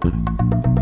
Thank you.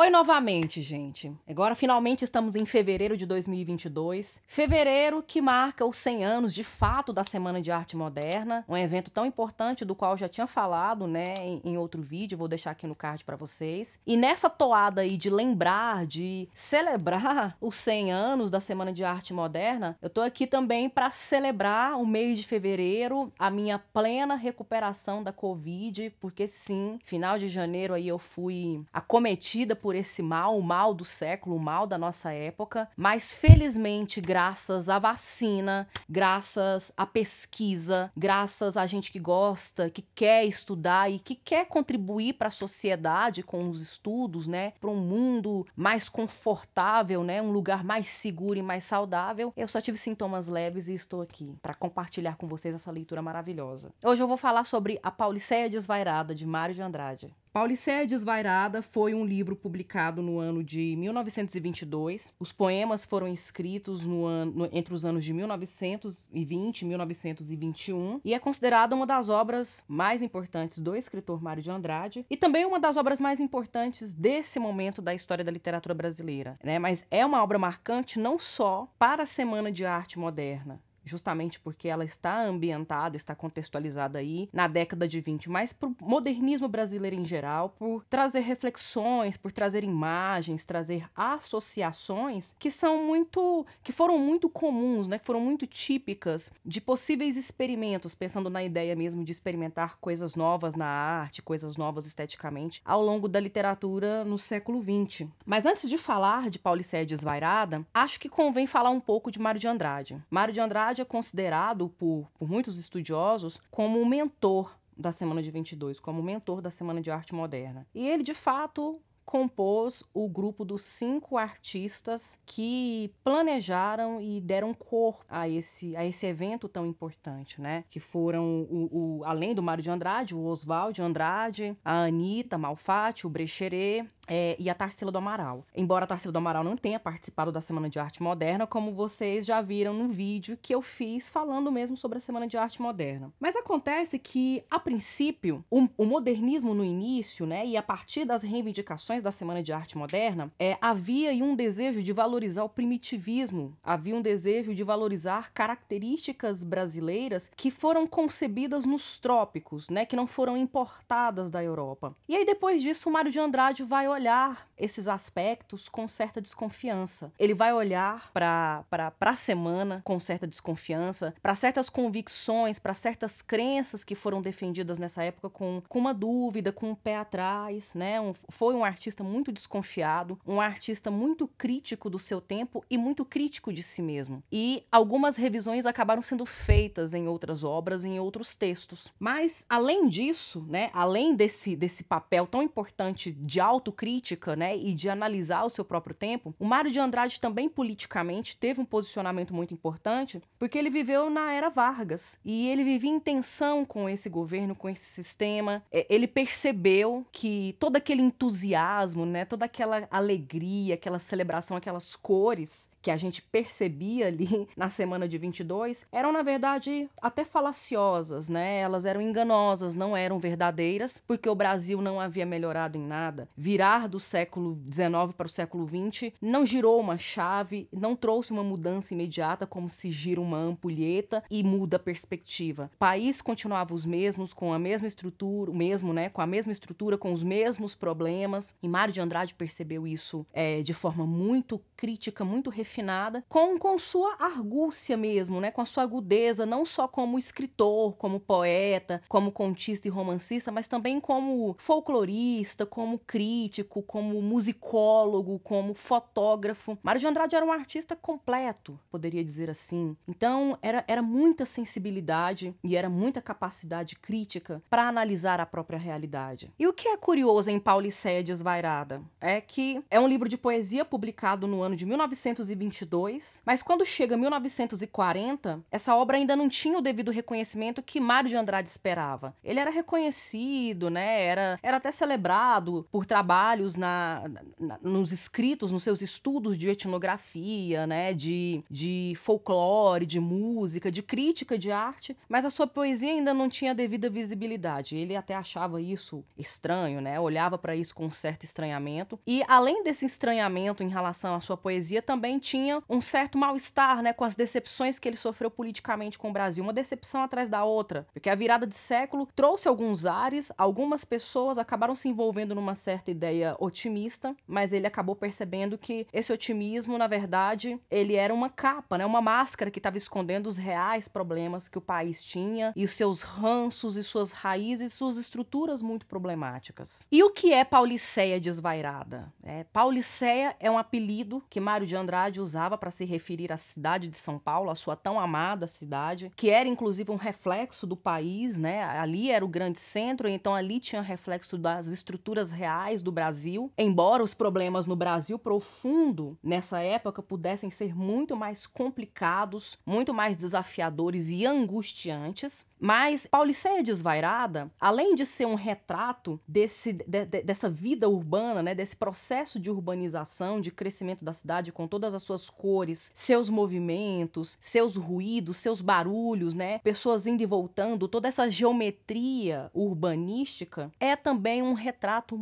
Oi novamente, gente. Agora finalmente estamos em fevereiro de 2022. Fevereiro que marca os 100 anos de fato da Semana de Arte Moderna, um evento tão importante do qual já tinha falado, né, em, em outro vídeo, vou deixar aqui no card para vocês. E nessa toada aí de lembrar, de celebrar os 100 anos da Semana de Arte Moderna, eu tô aqui também para celebrar o mês de fevereiro, a minha plena recuperação da Covid, porque sim, final de janeiro aí eu fui acometida por por esse mal, o mal do século, o mal da nossa época, mas felizmente, graças à vacina, graças à pesquisa, graças a gente que gosta, que quer estudar e que quer contribuir para a sociedade com os estudos, né, para um mundo mais confortável, né, um lugar mais seguro e mais saudável, eu só tive sintomas leves e estou aqui para compartilhar com vocês essa leitura maravilhosa. Hoje eu vou falar sobre A Pauliceia Desvairada de Mário de Andrade. Pauliceia Desvairada foi um livro publicado no ano de 1922. Os poemas foram escritos no ano, no, entre os anos de 1920 e 1921 e é considerada uma das obras mais importantes do escritor Mário de Andrade e também uma das obras mais importantes desse momento da história da literatura brasileira. Né? Mas é uma obra marcante não só para a Semana de Arte Moderna, justamente porque ela está ambientada, está contextualizada aí na década de 20, mas para o modernismo brasileiro em geral, por trazer reflexões, por trazer imagens, trazer associações que são muito, que foram muito comuns, né, que foram muito típicas de possíveis experimentos, pensando na ideia mesmo de experimentar coisas novas na arte, coisas novas esteticamente, ao longo da literatura no século 20. Mas antes de falar de Paulicéia Desvairada, acho que convém falar um pouco de Mário de Andrade. Mário de Andrade é considerado por, por muitos estudiosos como o mentor da Semana de 22, como mentor da Semana de Arte Moderna. E ele, de fato, compôs o grupo dos cinco artistas que planejaram e deram corpo a esse, a esse evento tão importante, né? Que foram, o, o além do Mário de Andrade, o Oswald de Andrade, a Anitta Malfatti, o Brecheret, é, e a Tarsila do Amaral. Embora a Tarsila do Amaral não tenha participado da Semana de Arte Moderna, como vocês já viram no vídeo que eu fiz falando mesmo sobre a Semana de Arte Moderna. Mas acontece que, a princípio, o, o modernismo no início, né, e a partir das reivindicações da Semana de Arte Moderna, é, havia um desejo de valorizar o primitivismo, havia um desejo de valorizar características brasileiras que foram concebidas nos trópicos, né, que não foram importadas da Europa. E aí depois disso, o Mário de Andrade vai olhar esses aspectos com certa desconfiança. Ele vai olhar para a semana com certa desconfiança, para certas convicções, para certas crenças que foram defendidas nessa época com, com uma dúvida, com um pé atrás, né? Um, foi um artista muito desconfiado, um artista muito crítico do seu tempo e muito crítico de si mesmo. E algumas revisões acabaram sendo feitas em outras obras, em outros textos. Mas além disso, né, além desse desse papel tão importante de autocrítica autocrítica, né, e de analisar o seu próprio tempo, o Mário de Andrade também politicamente teve um posicionamento muito importante, porque ele viveu na era Vargas e ele vivia em tensão com esse governo, com esse sistema. É, ele percebeu que todo aquele entusiasmo, né, toda aquela alegria, aquela celebração, aquelas cores que a gente percebia ali na semana de 22 eram na verdade até falaciosas, né? Elas eram enganosas, não eram verdadeiras, porque o Brasil não havia melhorado em nada. Virar do século XIX para o século XX não girou uma chave, não trouxe uma mudança imediata como se gira uma ampulheta e muda a perspectiva. O país continuava os mesmos, com a mesma estrutura, o mesmo, né, com a mesma estrutura, com os mesmos problemas. E Mário de Andrade percebeu isso é, de forma muito crítica, muito refinada, com, com sua argúcia mesmo, né, com a sua agudeza, não só como escritor, como poeta, como contista e romancista, mas também como folclorista, como crítico como musicólogo, como fotógrafo. Mário de Andrade era um artista completo, poderia dizer assim. Então, era, era muita sensibilidade e era muita capacidade crítica para analisar a própria realidade. E o que é curioso em Pauliceia Desvairada é que é um livro de poesia publicado no ano de 1922, mas quando chega 1940, essa obra ainda não tinha o devido reconhecimento que Mário de Andrade esperava. Ele era reconhecido, né? Era, era até celebrado por trabalho trabalhos na, na, nos escritos, nos seus estudos de etnografia, né, de, de folclore, de música, de crítica de arte, mas a sua poesia ainda não tinha devida visibilidade. Ele até achava isso estranho, né? Olhava para isso com um certo estranhamento. E além desse estranhamento em relação à sua poesia, também tinha um certo mal-estar, né, com as decepções que ele sofreu politicamente com o Brasil, uma decepção atrás da outra, porque a virada de século trouxe alguns ares, algumas pessoas acabaram se envolvendo numa certa ideia otimista, mas ele acabou percebendo que esse otimismo, na verdade, ele era uma capa, né, uma máscara que estava escondendo os reais problemas que o país tinha e os seus ranços e suas raízes, suas estruturas muito problemáticas. E o que é Pauliceia desvairada? É, Pauliceia é um apelido que Mário de Andrade usava para se referir à cidade de São Paulo, a sua tão amada cidade, que era inclusive um reflexo do país, né? Ali era o grande centro, então ali tinha reflexo das estruturas reais do Brasil. Embora os problemas no Brasil profundo nessa época pudessem ser muito mais complicados, muito mais desafiadores e angustiantes, mas Pauliceia Desvairada, além de ser um retrato desse, de, de, dessa vida urbana, né, desse processo de urbanização, de crescimento da cidade com todas as suas cores, seus movimentos, seus ruídos, seus barulhos, né, pessoas indo e voltando, toda essa geometria urbanística, é também um retrato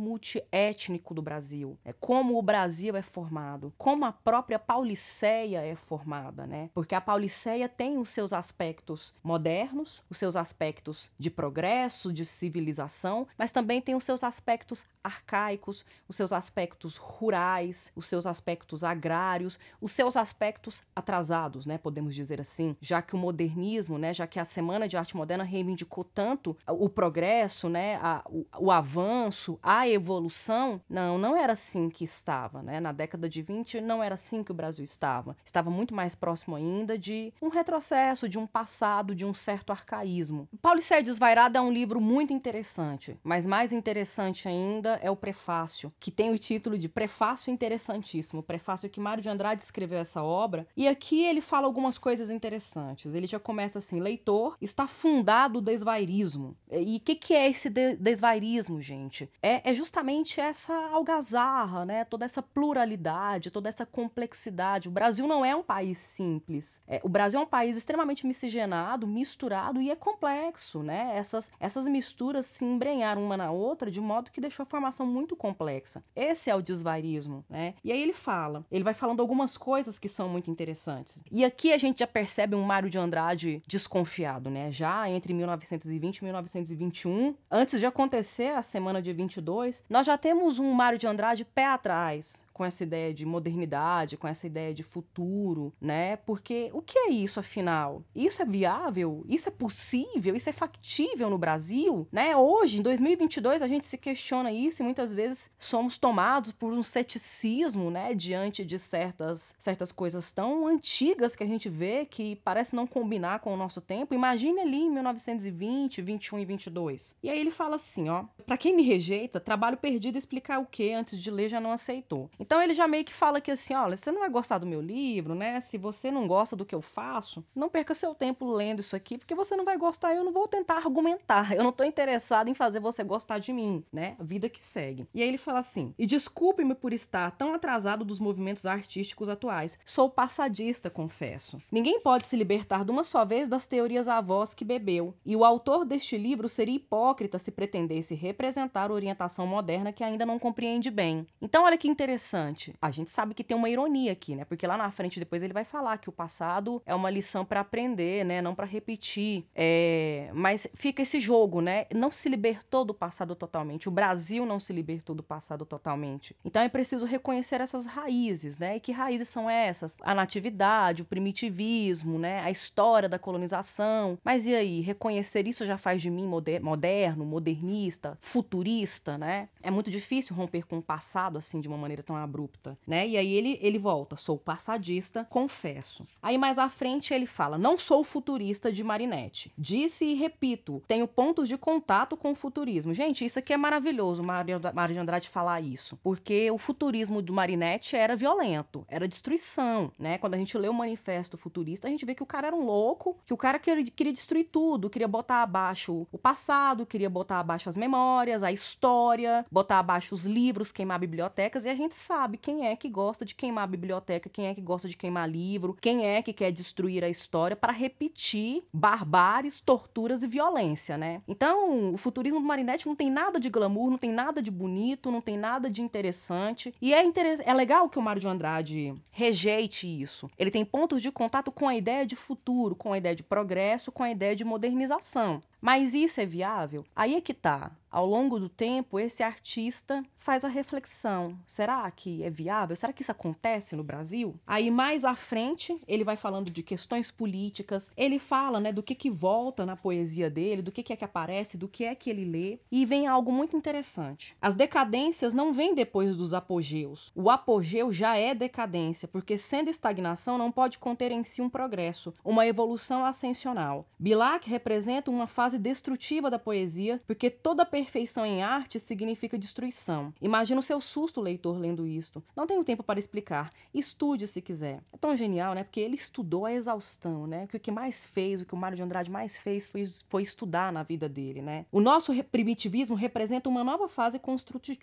multiétnico do Brasil. É como o Brasil é formado, como a própria Pauliceia é formada, né? Porque a Pauliceia tem os seus aspectos modernos, os seus seus aspectos de progresso, de civilização, mas também tem os seus aspectos arcaicos, os seus aspectos rurais, os seus aspectos agrários, os seus aspectos atrasados, né, podemos dizer assim, já que o modernismo, né, já que a Semana de Arte Moderna reivindicou tanto o progresso, né, a, o, o avanço, a evolução, não, não era assim que estava, né? Na década de 20 não era assim que o Brasil estava. Estava muito mais próximo ainda de um retrocesso, de um passado, de um certo arcaísmo paulista Pauliceia Desvairada é um livro muito interessante, mas mais interessante ainda é o prefácio, que tem o título de Prefácio Interessantíssimo, prefácio que Mário de Andrade escreveu essa obra, e aqui ele fala algumas coisas interessantes. Ele já começa assim: leitor, está fundado o desvairismo. E o que, que é esse de desvairismo, gente? É, é justamente essa algazarra, né? Toda essa pluralidade, toda essa complexidade. O Brasil não é um país simples. É, o Brasil é um país extremamente miscigenado, misturado e é complexo, né? Essas, essas misturas se embrenharam uma na outra de modo que deixou a formação muito complexa. Esse é o desvairismo, né? E aí ele fala, ele vai falando algumas coisas que são muito interessantes. E aqui a gente já percebe um Mário de Andrade desconfiado, né? Já entre 1920 e 1921, antes de acontecer a semana de 22, nós já temos um Mário de Andrade pé atrás, com essa ideia de modernidade, com essa ideia de futuro, né? Porque o que é isso afinal? Isso é viável? Isso é possível? Isso é factível no Brasil, né? Hoje, em 2022, a gente se questiona isso e muitas vezes somos tomados por um ceticismo, né, diante de certas certas coisas tão antigas que a gente vê que parece não combinar com o nosso tempo. Imagine ali em 1920, 21 e 22. E aí ele fala assim, ó: "Para quem me rejeita, trabalho perdido explicar o que antes de ler já não aceitou. Então ele já meio que fala que assim, olha, você não vai gostar do meu livro, né? Se você não gosta do que eu faço, não perca seu tempo lendo isso aqui, porque você não vai gostar, eu não vou tentar argumentar. Eu não tô interessado em fazer você gostar de mim, né? Vida que segue. E aí ele fala assim: "E desculpe-me por estar tão atrasado dos movimentos artísticos atuais. Sou passadista, confesso. Ninguém pode se libertar de uma só vez das teorias avós que bebeu, e o autor deste livro seria hipócrita se pretendesse representar a orientação moderna que ainda não compreende bem. Então olha que interessante interessante. A gente sabe que tem uma ironia aqui, né? Porque lá na frente depois ele vai falar que o passado é uma lição para aprender, né? Não para repetir. É... Mas fica esse jogo, né? Não se libertou do passado totalmente. O Brasil não se libertou do passado totalmente. Então é preciso reconhecer essas raízes, né? E que raízes são essas? A natividade, o primitivismo, né? A história da colonização. Mas e aí? Reconhecer isso já faz de mim moderno, modernista, futurista, né? É muito difícil romper com o passado assim de uma maneira tão abrupta, né? E aí ele, ele volta, sou passadista, confesso. Aí mais à frente ele fala, não sou futurista de Marinette. Disse e repito, tenho pontos de contato com o futurismo. Gente, isso aqui é maravilhoso, Mário de Andrade falar isso, porque o futurismo do Marinette era violento, era destruição, né? Quando a gente lê o manifesto futurista, a gente vê que o cara era um louco, que o cara queria, queria destruir tudo, queria botar abaixo o passado, queria botar abaixo as memórias, a história, botar abaixo os livros, queimar bibliotecas, e a gente sabe quem é que gosta de queimar a biblioteca, quem é que gosta de queimar livro, quem é que quer destruir a história para repetir barbáries, torturas e violência, né? Então, o futurismo do Marinetti não tem nada de glamour, não tem nada de bonito, não tem nada de interessante. E é, interess é legal que o Mário de Andrade rejeite isso. Ele tem pontos de contato com a ideia de futuro, com a ideia de progresso, com a ideia de modernização. Mas isso é viável? Aí é que tá. Ao longo do tempo, esse artista faz a reflexão: será que é viável? Será que isso acontece no Brasil? Aí mais à frente, ele vai falando de questões políticas, ele fala, né, do que que volta na poesia dele, do que que é que aparece, do que é que ele lê, e vem algo muito interessante. As decadências não vêm depois dos apogeus. O apogeu já é decadência, porque sendo estagnação não pode conter em si um progresso, uma evolução ascensional. Bilac representa uma fase destrutiva da poesia, porque toda perfeição em arte significa destruição. Imagina o seu susto, leitor, lendo isto. Não tenho tempo para explicar. Estude se quiser. É tão genial, né? Porque ele estudou a exaustão, né? O que mais fez, o que o Mário de Andrade mais fez foi, foi estudar na vida dele, né? O nosso primitivismo representa uma nova fase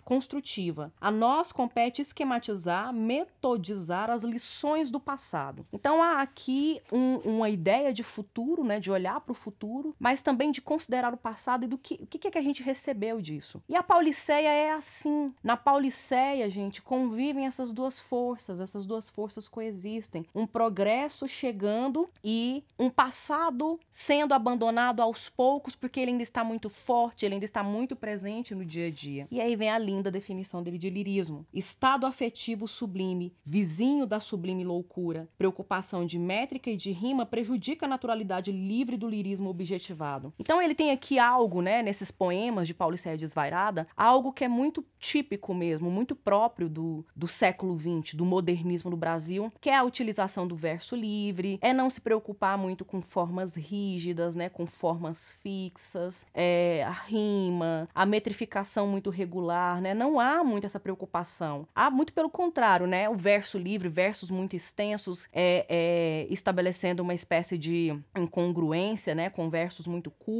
construtiva. A nós compete esquematizar, metodizar as lições do passado. Então há aqui um, uma ideia de futuro, né? De olhar para o futuro, mas também de considerar o passado e do que, o que é que a gente recebe recebeu disso. E a Pauliceia é assim. Na Pauliceia, gente, convivem essas duas forças, essas duas forças coexistem. Um progresso chegando e um passado sendo abandonado aos poucos, porque ele ainda está muito forte, ele ainda está muito presente no dia a dia. E aí vem a linda definição dele de lirismo: estado afetivo sublime, vizinho da sublime loucura. Preocupação de métrica e de rima prejudica a naturalidade livre do lirismo objetivado. Então ele tem aqui algo, né, nesses poemas de Paulicéia Desvairada, algo que é muito típico mesmo, muito próprio do, do século XX, do modernismo no Brasil, que é a utilização do verso livre, é não se preocupar muito com formas rígidas, né, com formas fixas, é, a rima, a metrificação muito regular, né, não há muito essa preocupação. Há muito pelo contrário, né, o verso livre, versos muito extensos, é, é, estabelecendo uma espécie de incongruência, né, com versos muito curtos,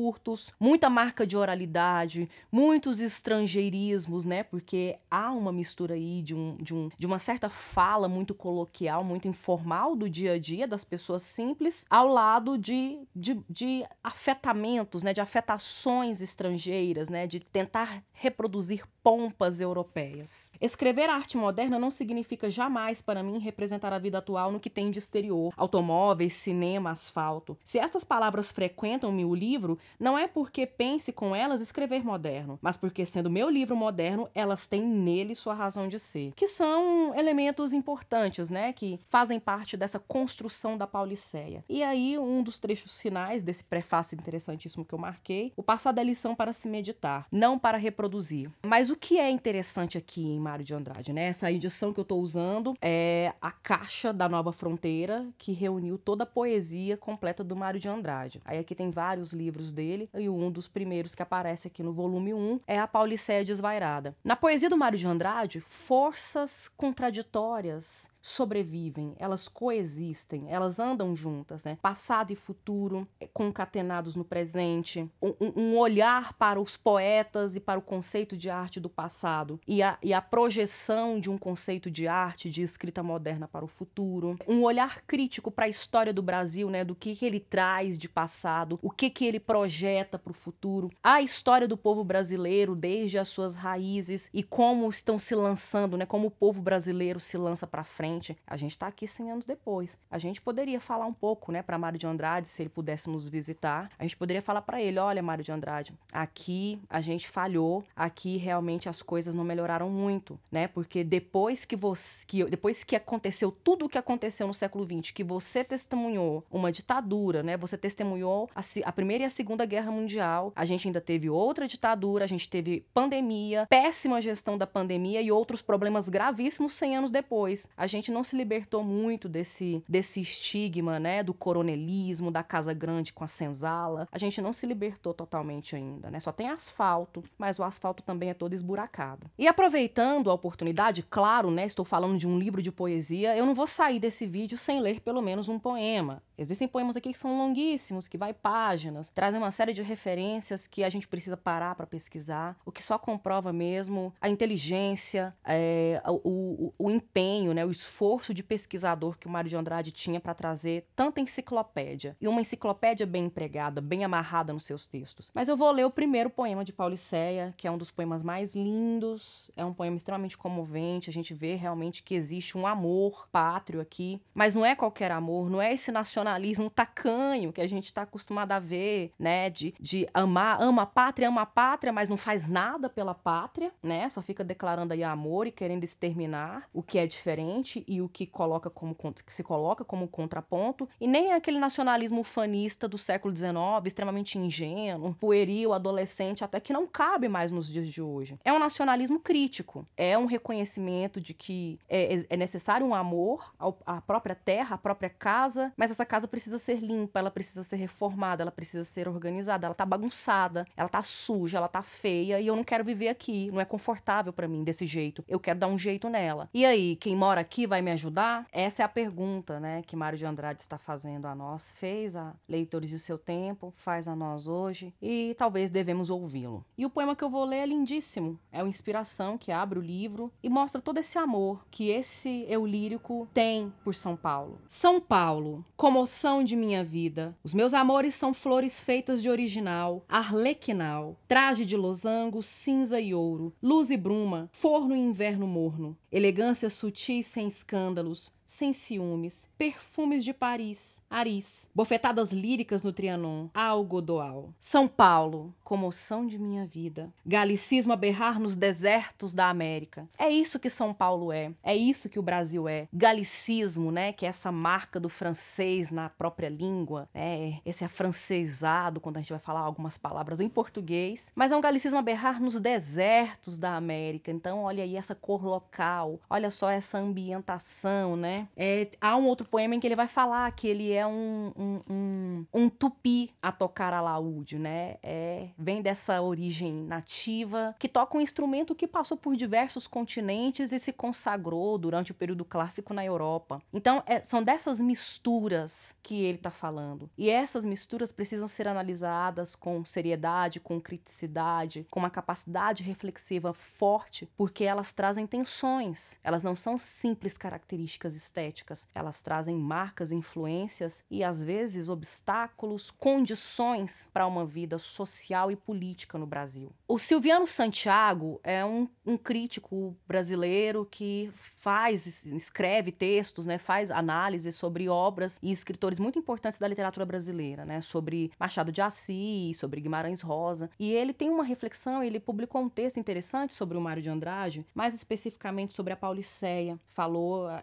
muita marca de oralidade, muitos estrangeirismos, né? Porque há uma mistura aí de, um, de, um, de uma certa fala muito coloquial, muito informal do dia a dia das pessoas simples, ao lado de, de, de afetamentos, né? De afetações estrangeiras, né? De tentar reproduzir pompas europeias. Escrever arte moderna não significa jamais para mim representar a vida atual no que tem de exterior, automóveis, cinema, asfalto. Se estas palavras frequentam-me o livro, não é porque pense com elas escrever moderno, mas porque sendo meu livro moderno, elas têm nele sua razão de ser, que são elementos importantes, né, que fazem parte dessa construção da Pauliceia. E aí um dos trechos finais desse prefácio interessantíssimo que eu marquei, o passado é lição para se meditar, não para reproduzir. Mas o que é interessante aqui em Mário de Andrade, né? Essa edição que eu estou usando é a caixa da Nova Fronteira, que reuniu toda a poesia completa do Mário de Andrade. Aí aqui tem vários livros dele, e um dos primeiros que aparece aqui no volume 1 é a Pauliceia Desvairada. Na poesia do Mário de Andrade, forças contraditórias sobrevivem, elas coexistem, elas andam juntas, né? Passado e futuro é, concatenados no presente, um, um, olhar para os poetas e para o conceito de arte do passado e a, e a projeção de um conceito de arte de escrita moderna para o futuro, um olhar crítico para a história do Brasil, né? Do que, que ele traz de passado, o que que ele projeta para o futuro, a história do povo brasileiro desde as suas raízes e como estão se lançando, né? Como o povo brasileiro se lança para frente gente, a gente está aqui 100 anos depois. A gente poderia falar um pouco, né, para Mário de Andrade, se ele pudesse nos visitar. A gente poderia falar para ele: olha, Mário de Andrade, aqui a gente falhou, aqui realmente as coisas não melhoraram muito, né? Porque depois que você, que, depois que aconteceu tudo o que aconteceu no século XX, que você testemunhou uma ditadura, né? Você testemunhou a, a Primeira e a Segunda Guerra Mundial, a gente ainda teve outra ditadura, a gente teve pandemia, péssima gestão da pandemia e outros problemas gravíssimos 100 anos depois. A gente gente não se libertou muito desse, desse estigma, né, do coronelismo, da casa grande com a senzala. A gente não se libertou totalmente ainda, né? Só tem asfalto, mas o asfalto também é todo esburacado. E aproveitando a oportunidade, claro, né, estou falando de um livro de poesia, eu não vou sair desse vídeo sem ler pelo menos um poema. Existem poemas aqui que são longuíssimos, que vai páginas, trazem uma série de referências que a gente precisa parar para pesquisar, o que só comprova mesmo a inteligência, é, o, o, o, empenho, né, o esforço de pesquisador que o Mário de Andrade tinha para trazer tanta enciclopédia. E uma enciclopédia bem empregada, bem amarrada nos seus textos. Mas eu vou ler o primeiro poema de Pauliceia, que é um dos poemas mais lindos, é um poema extremamente comovente, a gente vê realmente que existe um amor pátrio aqui, mas não é qualquer amor, não é esse nacionalismo nacionalismo tacanho que a gente está acostumado a ver, né? De, de amar, ama a pátria, ama a pátria, mas não faz nada pela pátria, né? Só fica declarando aí amor e querendo exterminar o que é diferente e o que coloca como que se coloca como contraponto. E nem é aquele nacionalismo ufanista do século XIX, extremamente ingênuo, pueril, adolescente, até que não cabe mais nos dias de hoje. É um nacionalismo crítico, é um reconhecimento de que é, é necessário um amor à própria terra, à própria casa, mas essa casa casa precisa ser limpa, ela precisa ser reformada, ela precisa ser organizada, ela tá bagunçada, ela tá suja, ela tá feia e eu não quero viver aqui, não é confortável para mim desse jeito. Eu quero dar um jeito nela. E aí, quem mora aqui vai me ajudar? Essa é a pergunta, né, que Mário de Andrade está fazendo a nós. Fez a leitores de seu tempo, faz a nós hoje e talvez devemos ouvi-lo. E o poema que eu vou ler é lindíssimo. É uma inspiração que abre o livro e mostra todo esse amor que esse eu lírico tem por São Paulo. São Paulo, como emoção de minha vida. Os meus amores são flores feitas de original, arlequinal, traje de losango, cinza e ouro, luz e bruma, forno e inverno morno, elegância sutil sem escândalos, sem ciúmes, perfumes de Paris, Aris, bofetadas líricas no Trianon, Algodoal. São Paulo, comoção de minha vida. Galicismo a berrar nos desertos da América. É isso que São Paulo é. É isso que o Brasil é. Galicismo, né, que é essa marca do francês na própria língua, né? Esse afrancesado quando a gente vai falar algumas palavras em português, mas é um galicismo a berrar nos desertos da América. Então, olha aí essa cor local. Olha só essa ambientação, né? É, há um outro poema em que ele vai falar que ele é um, um, um, um tupi a tocar alaúde, né? É, vem dessa origem nativa, que toca um instrumento que passou por diversos continentes e se consagrou durante o período clássico na Europa. Então, é, são dessas misturas que ele está falando. E essas misturas precisam ser analisadas com seriedade, com criticidade, com uma capacidade reflexiva forte, porque elas trazem tensões. Elas não são simples características estéticas. Elas trazem marcas, influências e às vezes obstáculos, condições para uma vida social e política no Brasil. O Silviano Santiago é um, um crítico brasileiro que faz, escreve textos, né, faz análises sobre obras e escritores muito importantes da literatura brasileira, né, sobre Machado de Assis, sobre Guimarães Rosa. E ele tem uma reflexão, ele publicou um texto interessante sobre o Mário de Andrade, mais especificamente sobre a Pauliceia. Falou eh,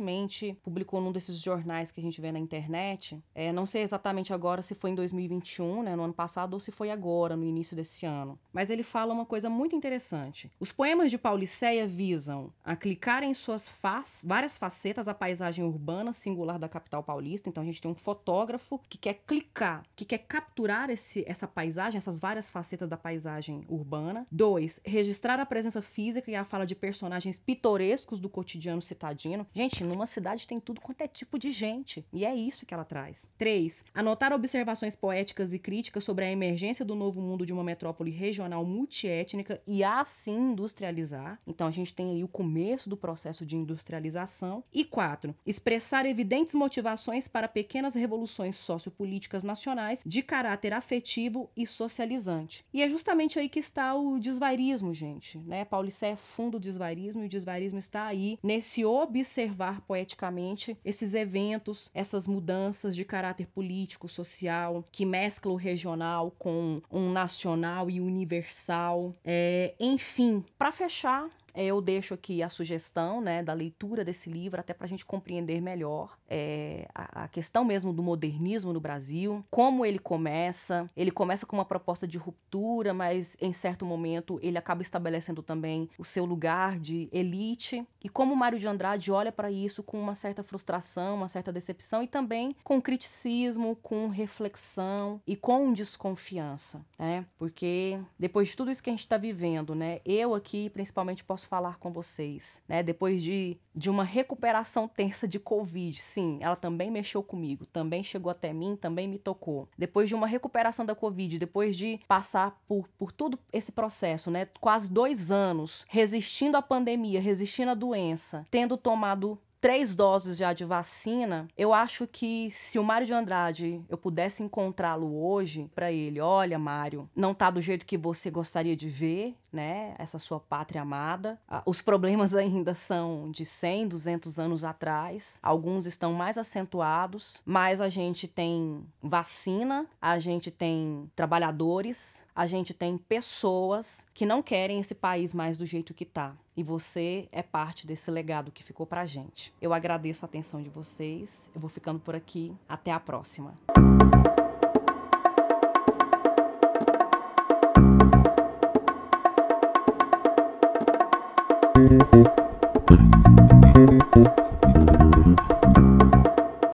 recentemente, publicou num desses jornais que a gente vê na internet. É, não sei exatamente agora se foi em 2021, né, no ano passado, ou se foi agora, no início desse ano. Mas ele fala uma coisa muito interessante. Os poemas de Pauliceia visam a clicar em suas face, várias facetas a paisagem urbana singular da capital paulista. Então a gente tem um fotógrafo que quer clicar, que quer capturar esse, essa paisagem, essas várias facetas da paisagem urbana. Dois, registrar a presença física e a fala de personagens pitorescos do cotidiano citadino. Gente, numa cidade tem tudo quanto é tipo de gente. E é isso que ela traz. Três, anotar observações poéticas e críticas sobre a emergência do novo mundo de uma metrópole regional multiétnica e assim industrializar. Então a gente tem aí o começo do processo de industrialização. E quatro, expressar evidentes motivações para pequenas revoluções sociopolíticas nacionais de caráter afetivo e socializante. E é justamente aí que está o desvairismo, gente. Né? Paulicé é fundo do desvairismo e o desvairismo está aí nesse observar poeticamente esses eventos, essas mudanças de caráter político, social, que mesclam o regional com um nacional e universal. É, enfim, para fechar, Eu deixo aqui a sugestão né, da leitura desse livro, até para a gente compreender melhor é, a, a questão mesmo do modernismo no Brasil, como ele começa. Ele começa com uma proposta de ruptura, mas em certo momento ele acaba estabelecendo também o seu lugar de elite. E como Mário de Andrade olha para isso com uma certa frustração, uma certa decepção e também com criticismo, com reflexão e com desconfiança, né? Porque depois de tudo isso que a gente está vivendo, né? Eu aqui principalmente posso falar com vocês, né? Depois de, de uma recuperação tensa de Covid, sim, ela também mexeu comigo, também chegou até mim, também me tocou. Depois de uma recuperação da Covid, depois de passar por, por todo esse processo, né? Quase dois anos resistindo à pandemia, resistindo à doença, tendo tomado três doses já de vacina, eu acho que se o Mário de Andrade eu pudesse encontrá-lo hoje para ele, olha, Mário, não tá do jeito que você gostaria de ver, né? Essa sua pátria amada. Os problemas ainda são de 100, 200 anos atrás. Alguns estão mais acentuados, mas a gente tem vacina, a gente tem trabalhadores, a gente tem pessoas que não querem esse país mais do jeito que tá. E você é parte desse legado que ficou pra gente. Eu agradeço a atenção de vocês. Eu vou ficando por aqui. Até a próxima.